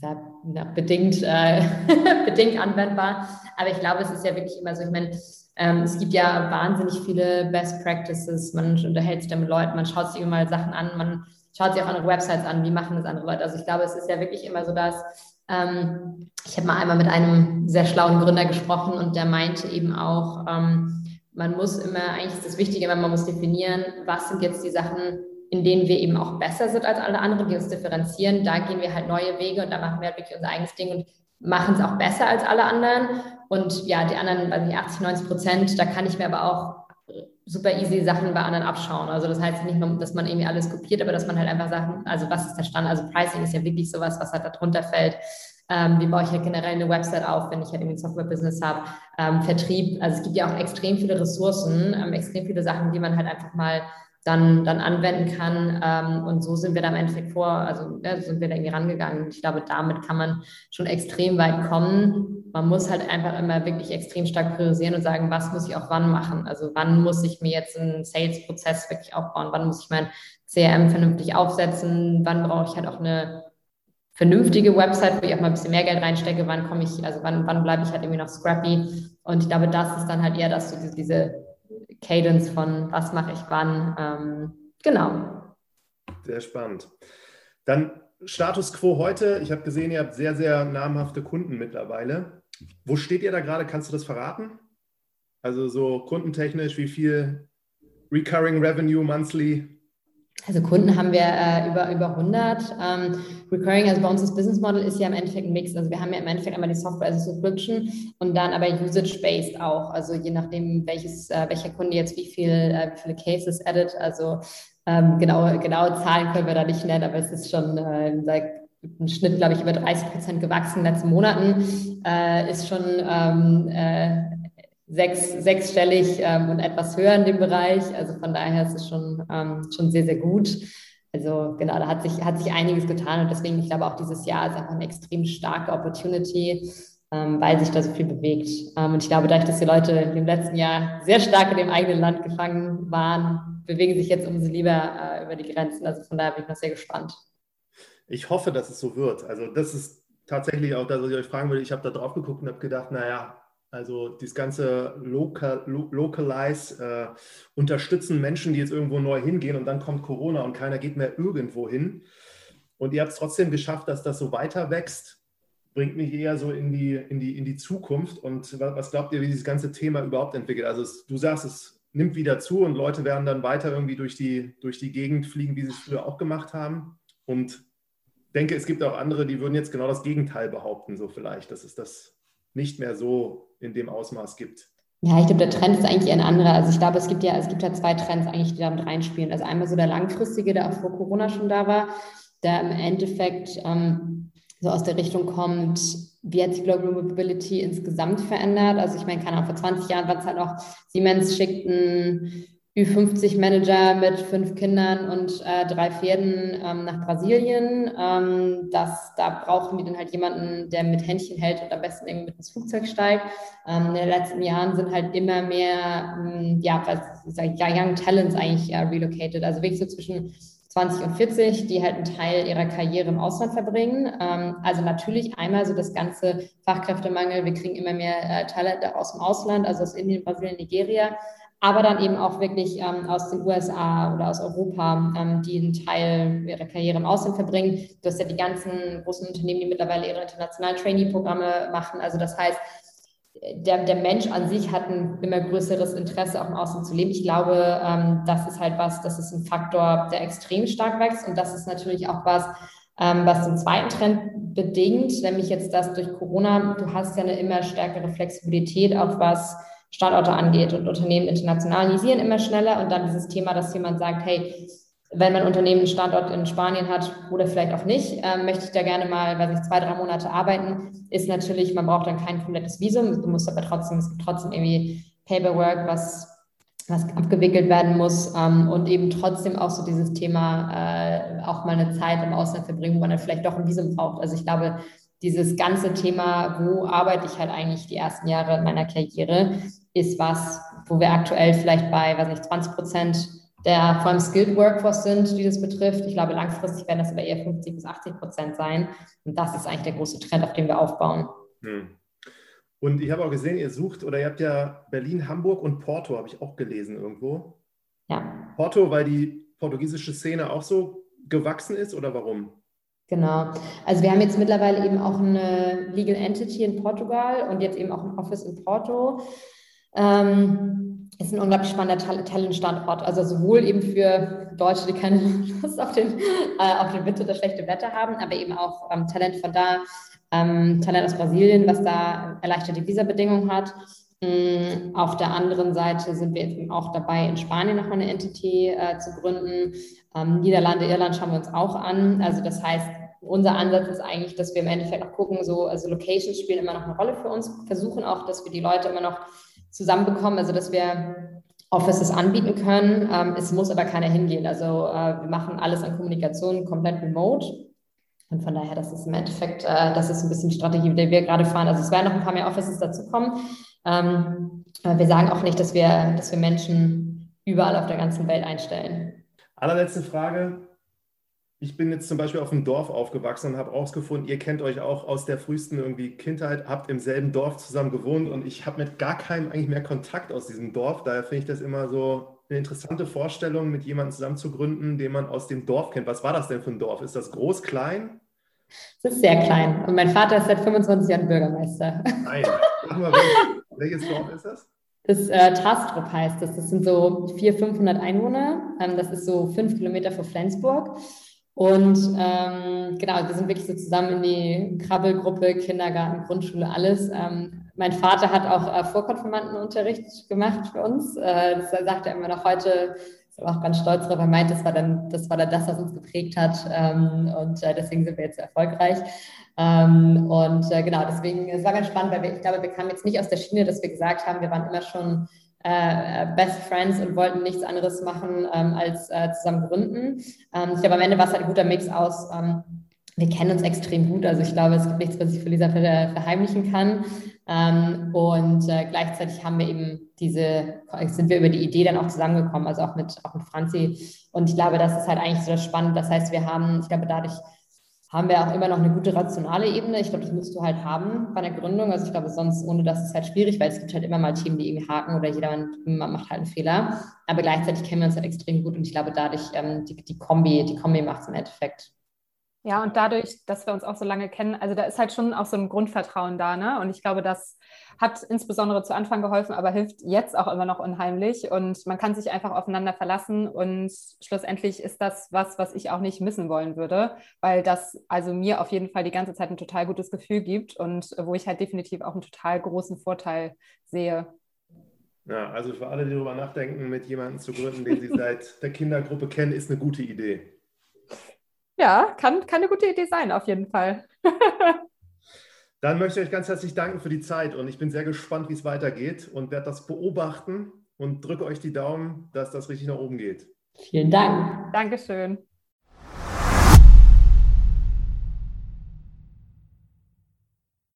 das ist ja, bedingt, äh, bedingt anwendbar. Aber ich glaube, es ist ja wirklich immer so, ich meine, ähm, es gibt ja wahnsinnig viele Best Practices, man unterhält sich da mit Leuten, man schaut sich immer mal Sachen an, man schaut sich auch andere Websites an, wie machen das andere Leute. Also ich glaube, es ist ja wirklich immer so, dass ähm, ich habe mal einmal mit einem sehr schlauen Gründer gesprochen und der meinte eben auch, ähm, man muss immer, eigentlich ist das Wichtige, man muss definieren, was sind jetzt die Sachen, in denen wir eben auch besser sind als alle anderen, die uns differenzieren. Da gehen wir halt neue Wege und da machen wir halt wirklich unser eigenes Ding und machen es auch besser als alle anderen. Und ja, die anderen, also die 80, 90 Prozent, da kann ich mir aber auch super easy Sachen bei anderen abschauen. Also das heißt nicht nur, dass man irgendwie alles kopiert, aber dass man halt einfach sagt, also was ist der Stand? Also Pricing ist ja wirklich sowas, was halt darunter fällt. Ähm, wie baue ich halt generell eine Website auf, wenn ich halt irgendwie ein Software-Business habe? Ähm, Vertrieb, also es gibt ja auch extrem viele Ressourcen, ähm, extrem viele Sachen, die man halt einfach mal dann, dann anwenden kann. Ähm, und so sind wir da im Endeffekt vor, also ja, sind wir da irgendwie rangegangen. Ich glaube, damit kann man schon extrem weit kommen. Man muss halt einfach immer wirklich extrem stark priorisieren und sagen, was muss ich auch wann machen? Also wann muss ich mir jetzt einen Sales-Prozess wirklich aufbauen? Wann muss ich mein CRM vernünftig aufsetzen? Wann brauche ich halt auch eine vernünftige Website, wo ich auch mal ein bisschen mehr Geld reinstecke? Wann komme ich, also wann, wann bleibe ich halt irgendwie noch scrappy? Und ich glaube, das ist dann halt eher, dass du diese Cadence von was mache ich wann. Ähm, genau. Sehr spannend. Dann Status quo heute. Ich habe gesehen, ihr habt sehr, sehr namhafte Kunden mittlerweile. Wo steht ihr da gerade? Kannst du das verraten? Also so kundentechnisch, wie viel Recurring Revenue monthly Also Kunden haben wir äh, über, über 100. Ähm, Recurring, also bei uns das Business Model ist ja im Endeffekt ein Mix. Also wir haben ja im Endeffekt einmal die Software als Subscription und dann aber Usage-based auch. Also je nachdem, welches, äh, welcher Kunde jetzt wie, viel, äh, wie viele Cases edit. Also ähm, genaue, genaue Zahlen können wir da nicht nennen, aber es ist schon äh, im Schnitt, glaube ich, über 30 Prozent gewachsen in den letzten Monaten. Äh, ist schon ähm, äh, sechs, sechsstellig ähm, und etwas höher in dem Bereich. Also von daher ist es schon, ähm, schon sehr, sehr gut. Also genau, da hat sich, hat sich einiges getan und deswegen, ich glaube, auch dieses Jahr ist einfach eine extrem starke Opportunity, ähm, weil sich da so viel bewegt. Ähm, und ich glaube, dadurch, dass die Leute im letzten Jahr sehr stark in dem eigenen Land gefangen waren, bewegen sich jetzt umso lieber äh, über die Grenzen. Also von daher bin ich noch sehr gespannt. Ich hoffe, dass es so wird. Also das ist tatsächlich auch das, was ich euch fragen würde. Ich habe da drauf geguckt und habe gedacht, naja, also das ganze Local, Localize, äh, unterstützen Menschen, die jetzt irgendwo neu hingehen und dann kommt Corona und keiner geht mehr irgendwo hin. Und ihr habt es trotzdem geschafft, dass das so weiter wächst. Bringt mich eher so in die, in die, in die Zukunft. Und was glaubt ihr, wie dieses ganze Thema überhaupt entwickelt? Also es, du sagst, es nimmt wieder zu und Leute werden dann weiter irgendwie durch die, durch die Gegend fliegen, wie sie es früher auch gemacht haben. Und denke, es gibt auch andere, die würden jetzt genau das Gegenteil behaupten, so vielleicht, dass es das nicht mehr so in dem Ausmaß gibt. Ja, ich glaube, der Trend ist eigentlich ein anderer. Also ich glaube, es gibt ja, es gibt ja zwei Trends eigentlich, die damit reinspielen. Also einmal so der langfristige, der auch vor Corona schon da war, der im Endeffekt ähm, so aus der Richtung kommt, wie hat sich Global Mobility insgesamt verändert? Also ich meine, keine Ahnung, vor 20 Jahren war es halt noch, Siemens schickten Ü50-Manager mit fünf Kindern und äh, drei Pferden ähm, nach Brasilien. Ähm, das, da brauchen wir dann halt jemanden, der mit Händchen hält und am besten irgendwie mit ins Flugzeug steigt. Ähm, in den letzten Jahren sind halt immer mehr, ähm, ja, was ich sage, ja, Young Talents eigentlich äh, relocated. Also wirklich so zwischen 20 und 40, die halt einen Teil ihrer Karriere im Ausland verbringen. Ähm, also natürlich einmal so das ganze Fachkräftemangel. Wir kriegen immer mehr äh, Talente aus dem Ausland, also aus Indien, Brasilien, Nigeria aber dann eben auch wirklich ähm, aus den USA oder aus Europa, ähm, die einen Teil ihrer Karriere im Ausland verbringen. Du hast ja die ganzen großen Unternehmen, die mittlerweile ihre internationalen Trainee-Programme machen. Also das heißt, der, der Mensch an sich hat ein immer größeres Interesse, auch im Ausland zu leben. Ich glaube, ähm, das ist halt was, das ist ein Faktor, der extrem stark wächst. Und das ist natürlich auch was, ähm, was den zweiten Trend bedingt, nämlich jetzt das durch Corona, du hast ja eine immer stärkere Flexibilität, auch was Standorte angeht. Und Unternehmen internationalisieren immer schneller. Und dann dieses Thema, dass jemand sagt, hey, wenn mein Unternehmen einen Standort in Spanien hat oder vielleicht auch nicht, ähm, möchte ich da gerne mal, weiß ich, zwei, drei Monate arbeiten, ist natürlich, man braucht dann kein komplettes Visum. Du musst aber trotzdem, es gibt trotzdem irgendwie Paperwork, was, was abgewickelt werden muss ähm, und eben trotzdem auch so dieses Thema, äh, auch mal eine Zeit im Ausland verbringen, wo man dann vielleicht doch ein Visum braucht. Also ich glaube, dieses ganze Thema, wo arbeite ich halt eigentlich die ersten Jahre meiner Karriere, ist was, wo wir aktuell vielleicht bei, weiß nicht, 20 Prozent der vor allem Skilled Workforce sind, die das betrifft. Ich glaube, langfristig werden das aber eher 50 bis 80 Prozent sein. Und das ist eigentlich der große Trend, auf dem wir aufbauen. Hm. Und ich habe auch gesehen, ihr sucht oder ihr habt ja Berlin, Hamburg und Porto, habe ich auch gelesen irgendwo. Ja. Porto, weil die portugiesische Szene auch so gewachsen ist oder warum? Genau. Also wir haben jetzt mittlerweile eben auch eine Legal Entity in Portugal und jetzt eben auch ein Office in Porto. Ähm, ist ein unglaublich spannender Talentstandort. Also sowohl eben für Deutsche, die keine Lust auf den, äh, auf den Winter oder schlechte Wetter haben, aber eben auch ähm, Talent von da, ähm, Talent aus Brasilien, was da erleichterte Visabedingungen hat. Ähm, auf der anderen Seite sind wir jetzt auch dabei, in Spanien nochmal eine Entity äh, zu gründen. Ähm, Niederlande, Irland schauen wir uns auch an. Also das heißt, unser Ansatz ist eigentlich, dass wir im Endeffekt auch gucken, so, also Locations spielen immer noch eine Rolle für uns, versuchen auch, dass wir die Leute immer noch zusammenbekommen, also dass wir Offices anbieten können. Ähm, es muss aber keiner hingehen. Also äh, wir machen alles an Kommunikation komplett remote. Und von daher, das ist im Endeffekt, äh, das ist ein bisschen die Strategie, mit der wir gerade fahren. Also es werden noch ein paar mehr Offices dazukommen. Ähm, wir sagen auch nicht, dass wir, dass wir Menschen überall auf der ganzen Welt einstellen. Allerletzte Frage ich bin jetzt zum Beispiel auf dem Dorf aufgewachsen und habe ausgefunden, ihr kennt euch auch aus der frühesten irgendwie Kindheit, habt im selben Dorf zusammen gewohnt und ich habe mit gar keinem eigentlich mehr Kontakt aus diesem Dorf. Daher finde ich das immer so eine interessante Vorstellung, mit jemandem zusammen zu gründen, den man aus dem Dorf kennt. Was war das denn für ein Dorf? Ist das groß, klein? Es ist sehr klein und mein Vater ist seit 25 Jahren Bürgermeister. Nein. Mal, welches Dorf ist das? Das äh, Tastrup heißt das. Das sind so 400, 500 Einwohner. Ähm, das ist so fünf Kilometer vor Flensburg. Und ähm, genau, wir sind wirklich so zusammen in die Krabbelgruppe, Kindergarten, Grundschule, alles. Ähm, mein Vater hat auch äh, Vorkonfirmandenunterricht gemacht für uns. Äh, das sagt er immer noch heute, ist aber auch ganz stolz darauf. Er meint, das war dann das, war dann das was uns geprägt hat. Ähm, und äh, deswegen sind wir jetzt erfolgreich. Ähm, und äh, genau, deswegen, es war ganz spannend, weil wir, ich glaube, wir kamen jetzt nicht aus der Schiene, dass wir gesagt haben, wir waren immer schon äh, Best Friends und wollten nichts anderes machen ähm, als äh, zusammen gründen. Ähm, ich glaube, am Ende war es halt ein guter Mix aus, ähm, wir kennen uns extrem gut. Also ich glaube, es gibt nichts, was ich für Lisa verheimlichen kann. Ähm, und äh, gleichzeitig haben wir eben diese, sind wir über die Idee dann auch zusammengekommen, also auch mit, auch mit Franzi. Und ich glaube, das ist halt eigentlich so das Spannende. Das heißt, wir haben, ich glaube, dadurch haben wir auch immer noch eine gute rationale Ebene. Ich glaube, das musst du halt haben bei der Gründung. Also ich glaube, sonst ohne das ist halt schwierig, weil es gibt halt immer mal Themen, die irgendwie haken oder jeder macht halt einen Fehler. Aber gleichzeitig kennen wir uns halt extrem gut und ich glaube, dadurch ähm, die, die Kombi, die Kombi macht es im Endeffekt. Ja, und dadurch, dass wir uns auch so lange kennen, also da ist halt schon auch so ein Grundvertrauen da, ne? Und ich glaube, das hat insbesondere zu Anfang geholfen, aber hilft jetzt auch immer noch unheimlich. Und man kann sich einfach aufeinander verlassen. Und schlussendlich ist das was, was ich auch nicht missen wollen würde, weil das also mir auf jeden Fall die ganze Zeit ein total gutes Gefühl gibt und wo ich halt definitiv auch einen total großen Vorteil sehe. Ja, also für alle, die darüber nachdenken, mit jemandem zu gründen, den sie seit der Kindergruppe kennen, ist eine gute Idee. Ja, kann, kann eine gute Idee sein, auf jeden Fall. Dann möchte ich euch ganz herzlich danken für die Zeit und ich bin sehr gespannt, wie es weitergeht und werde das beobachten und drücke euch die Daumen, dass das richtig nach oben geht. Vielen Dank. Dankeschön.